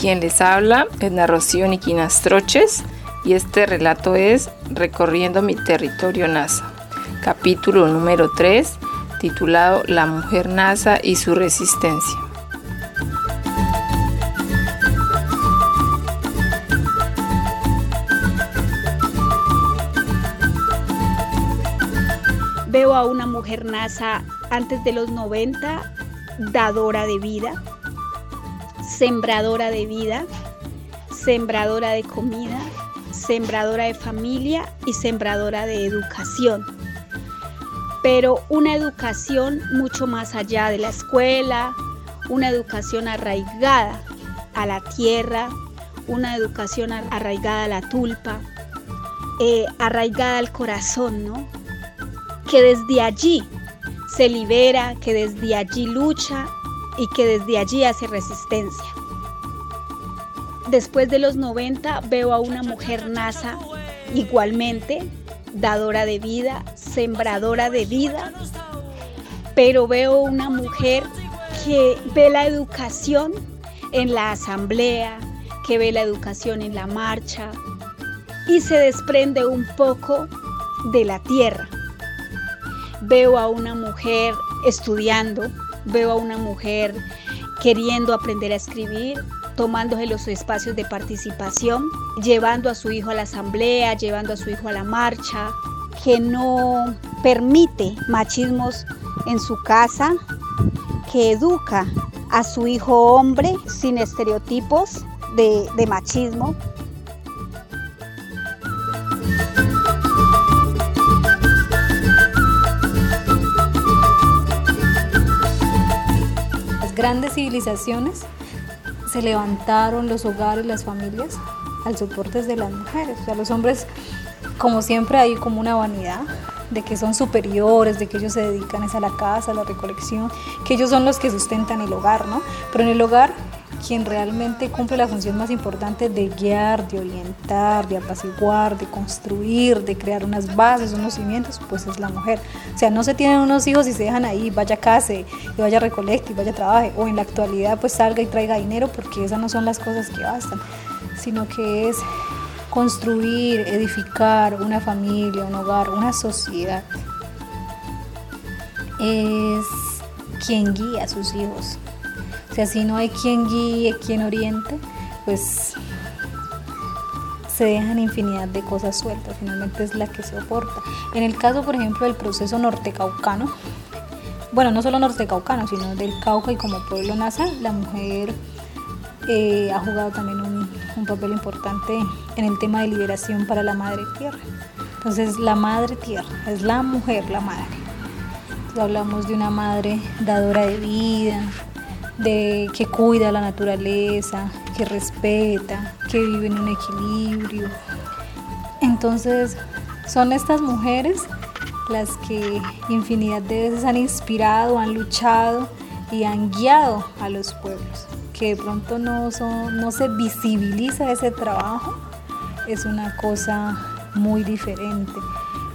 Quien les habla es Rocío Niquinastroches y este relato es Recorriendo mi territorio NASA, capítulo número 3, titulado La mujer NASA y su resistencia. Veo a una mujer NASA antes de los 90, dadora de vida, sembradora de vida, sembradora de comida, sembradora de familia y sembradora de educación. Pero una educación mucho más allá de la escuela, una educación arraigada a la tierra, una educación arraigada a la tulpa, eh, arraigada al corazón, ¿no? Que desde allí se libera, que desde allí lucha y que desde allí hace resistencia. Después de los 90 veo a una mujer NASA igualmente, dadora de vida, sembradora de vida, pero veo una mujer que ve la educación en la asamblea, que ve la educación en la marcha y se desprende un poco de la tierra. Veo a una mujer estudiando, veo a una mujer queriendo aprender a escribir, tomándose los espacios de participación, llevando a su hijo a la asamblea, llevando a su hijo a la marcha, que no permite machismos en su casa, que educa a su hijo hombre sin estereotipos de, de machismo, grandes civilizaciones se levantaron los hogares, las familias al soporte de las mujeres. O sea, los hombres, como siempre, hay como una vanidad de que son superiores, de que ellos se dedican a la casa, a la recolección, que ellos son los que sustentan el hogar, ¿no? Pero en el hogar quien realmente cumple la función más importante de guiar, de orientar, de apaciguar, de construir, de crear unas bases, unos cimientos, pues es la mujer. O sea, no se tienen unos hijos y se dejan ahí, vaya a case, y vaya a recolecte, y vaya a trabaje, o en la actualidad pues salga y traiga dinero, porque esas no son las cosas que bastan, sino que es construir, edificar una familia, un hogar, una sociedad. Es quien guía a sus hijos, si así no hay quien guíe, quien oriente, pues se dejan infinidad de cosas sueltas, finalmente es la que soporta. En el caso, por ejemplo, del proceso nortecaucano, bueno, no solo nortecaucano, sino del Cauca y como pueblo NASA, la mujer eh, ha jugado también un, papel importante en el tema de liberación para la madre tierra. Entonces, la madre tierra es la mujer, la madre. Hablamos de una madre dadora de vida, de que cuida la naturaleza, que respeta, que vive en un equilibrio. Entonces, son estas mujeres las que infinidad de veces han inspirado, han luchado y han guiado a los pueblos. Que de pronto no, no se visibiliza ese trabajo, es una cosa muy diferente.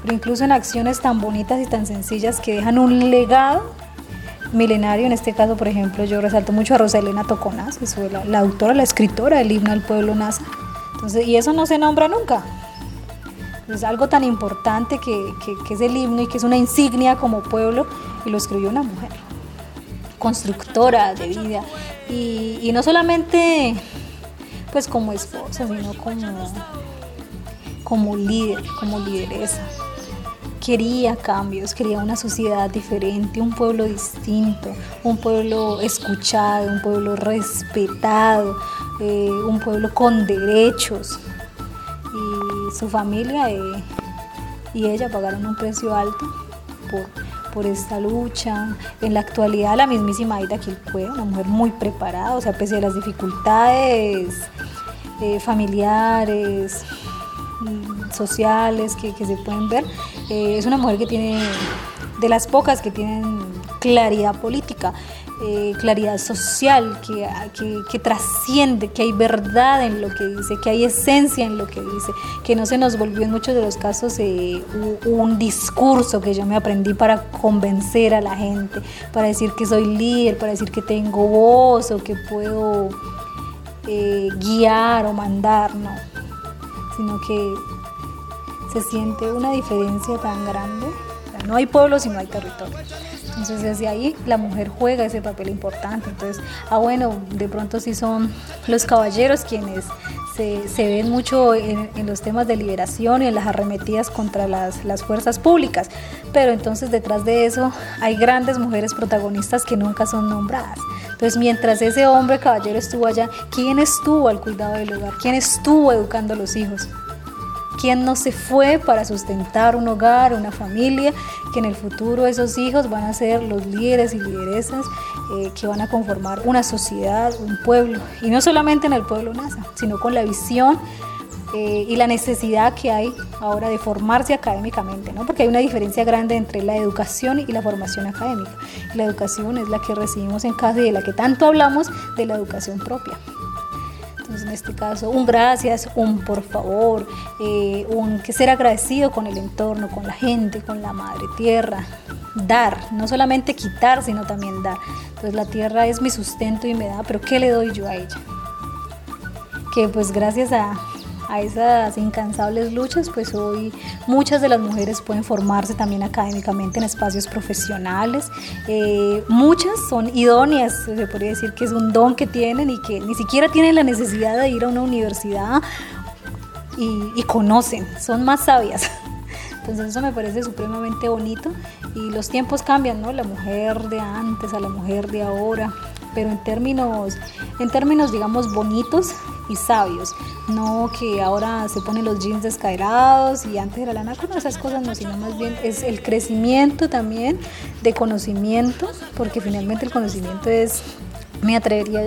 Pero incluso en acciones tan bonitas y tan sencillas que dejan un legado milenario. En este caso, por ejemplo, yo resalto mucho a Rosalena Toconaz, que fue la, autora, la escritora del himno al pueblo NASA. Entonces, y eso no se nombra nunca. Es algo tan importante que, que, es el himno y que es una insignia como pueblo, y lo escribió una mujer, constructora de vida. Y, y no solamente pues como esposa, sino como, como líder, como lideresa quería cambios, quería una sociedad diferente, un pueblo distinto, un pueblo escuchado, un pueblo respetado, eh, un pueblo con derechos. Y su familia eh, y ella pagaron un precio alto por, esta lucha. En la actualidad la mismísima Aida Quilpue, una mujer muy preparada, o sea, pese a las dificultades eh, familiares, sociales que, se pueden ver. Eh, es una mujer que tiene, de las pocas que tienen claridad política, eh, claridad social, que, que, trasciende, que hay verdad en lo que dice, que hay esencia en lo que dice, que no se nos volvió en muchos de los casos eh, un discurso que yo me aprendí para convencer a la gente, para decir que soy líder, para decir que tengo voz o que puedo eh, guiar o mandar, no, sino que se siente una diferencia tan grande. no hay pueblo si no hay territorio. Entonces desde ahí la mujer juega ese papel importante. Entonces, ah bueno, de pronto sí son los caballeros quienes se, ven mucho en, los temas de liberación y en las arremetidas contra las, las, fuerzas públicas, pero entonces detrás de eso hay grandes mujeres protagonistas que nunca son nombradas. Entonces mientras ese hombre caballero estuvo allá, ¿quién estuvo al cuidado del hogar? ¿Quién estuvo educando a los hijos? ¿Quién no se fue para sustentar un hogar, una familia, que en el futuro esos hijos van a ser los líderes y lideresas eh, que van a conformar una sociedad, un pueblo? Y no solamente en el pueblo NASA, sino con la visión eh, y la necesidad que hay ahora de formarse académicamente, ¿no? porque hay una diferencia grande entre la educación y la formación académica. La educación es la que recibimos en casa y de la que tanto hablamos de la educación propia. Entonces, en este caso, un gracias, un por favor, eh, un que ser agradecido con el entorno, con la gente, con la madre tierra. Dar, no solamente quitar, sino también dar. Entonces, la tierra es mi sustento y me da, pero ¿qué le doy yo a ella? Que pues gracias a, a esas incansables luchas, pues hoy muchas de las mujeres pueden formarse también académicamente en espacios profesionales. Eh, muchas son idóneas, se podría decir que es un don que tienen y que ni siquiera tienen la necesidad de ir a una universidad y, y conocen, son más sabias. Entonces eso me parece supremamente bonito y los tiempos cambian, ¿no? La mujer de antes a la mujer de ahora, pero en términos, en términos digamos bonitos, y sabios, no que ahora se ponen los jeans descaerados y antes era la lana, con esas cosas no, sino más bien es el crecimiento también de conocimiento, porque finalmente el conocimiento es, me atrevería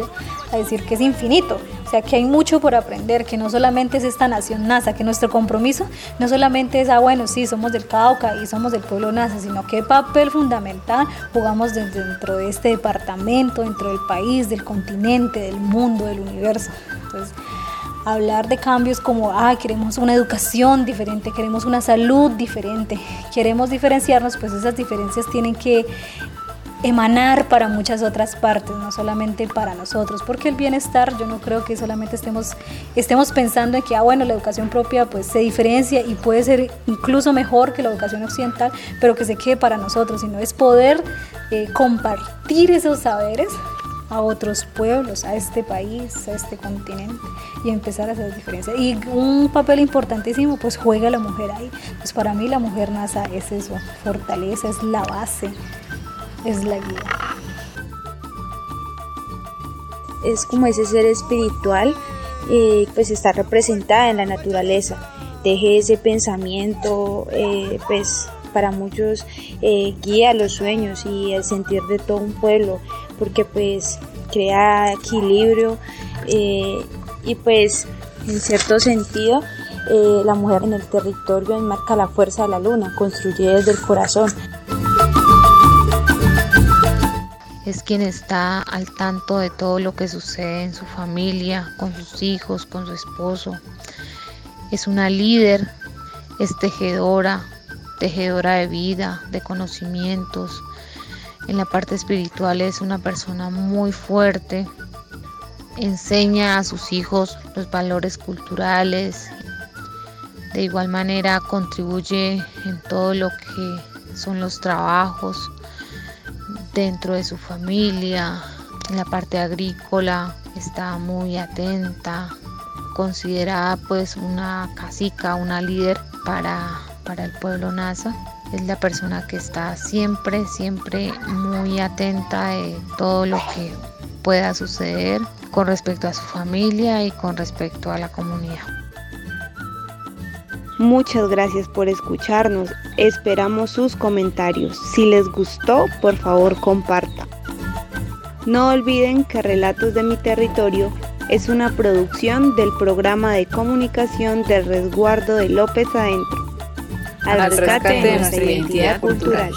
a decir que es infinito, o sea que hay mucho por aprender, que no solamente es esta nación NASA, que nuestro compromiso no solamente es, ah bueno, sí, somos del Cauca y somos del pueblo NASA, sino qué papel fundamental jugamos dentro de este departamento, dentro del país, del continente, del mundo, del universo. Entonces, hablar de cambios como, ah, queremos una educación diferente, queremos una salud diferente, queremos diferenciarnos, pues esas diferencias tienen que emanar para muchas otras partes, no solamente para nosotros, porque el bienestar yo no creo que solamente estemos, estemos pensando en que, ah, bueno, la educación propia pues se diferencia y puede ser incluso mejor que la educación occidental, pero que se quede para nosotros, sino es poder eh, compartir esos saberes a otros pueblos, a este país, a este continente y empezar a hacer diferencia. Y un papel importantísimo pues juega la mujer ahí. Pues para mí la mujer NASA es eso, fortaleza, es la base, es la guía. Es como ese ser espiritual, eh, pues está representada en la naturaleza. Deje ese pensamiento, eh, pues para muchos eh, guía los sueños y el sentir de todo un pueblo porque pues crea equilibrio y pues en cierto sentido la mujer en el territorio enmarca la fuerza de la luna, construye desde el corazón. Es quien está al tanto de todo lo que sucede en su familia, con sus hijos, con su esposo. Es una líder, es tejedora, tejedora de vida, de conocimientos, en la parte espiritual es una persona muy fuerte, enseña a sus hijos los valores culturales, de igual manera contribuye en todo lo que son los trabajos dentro de su familia, en la parte agrícola está muy atenta, considerada pues una casica, una líder para, para el pueblo NASA es la persona que está siempre, siempre muy atenta de todo lo que pueda suceder con respecto a su familia y con respecto a la comunidad. Muchas gracias por escucharnos. Esperamos sus comentarios. Si les gustó, por favor comparta. No olviden que Relatos de mi Territorio es una producción del programa de comunicación del resguardo de López Adentro al rescate de nuestra identidad cultural.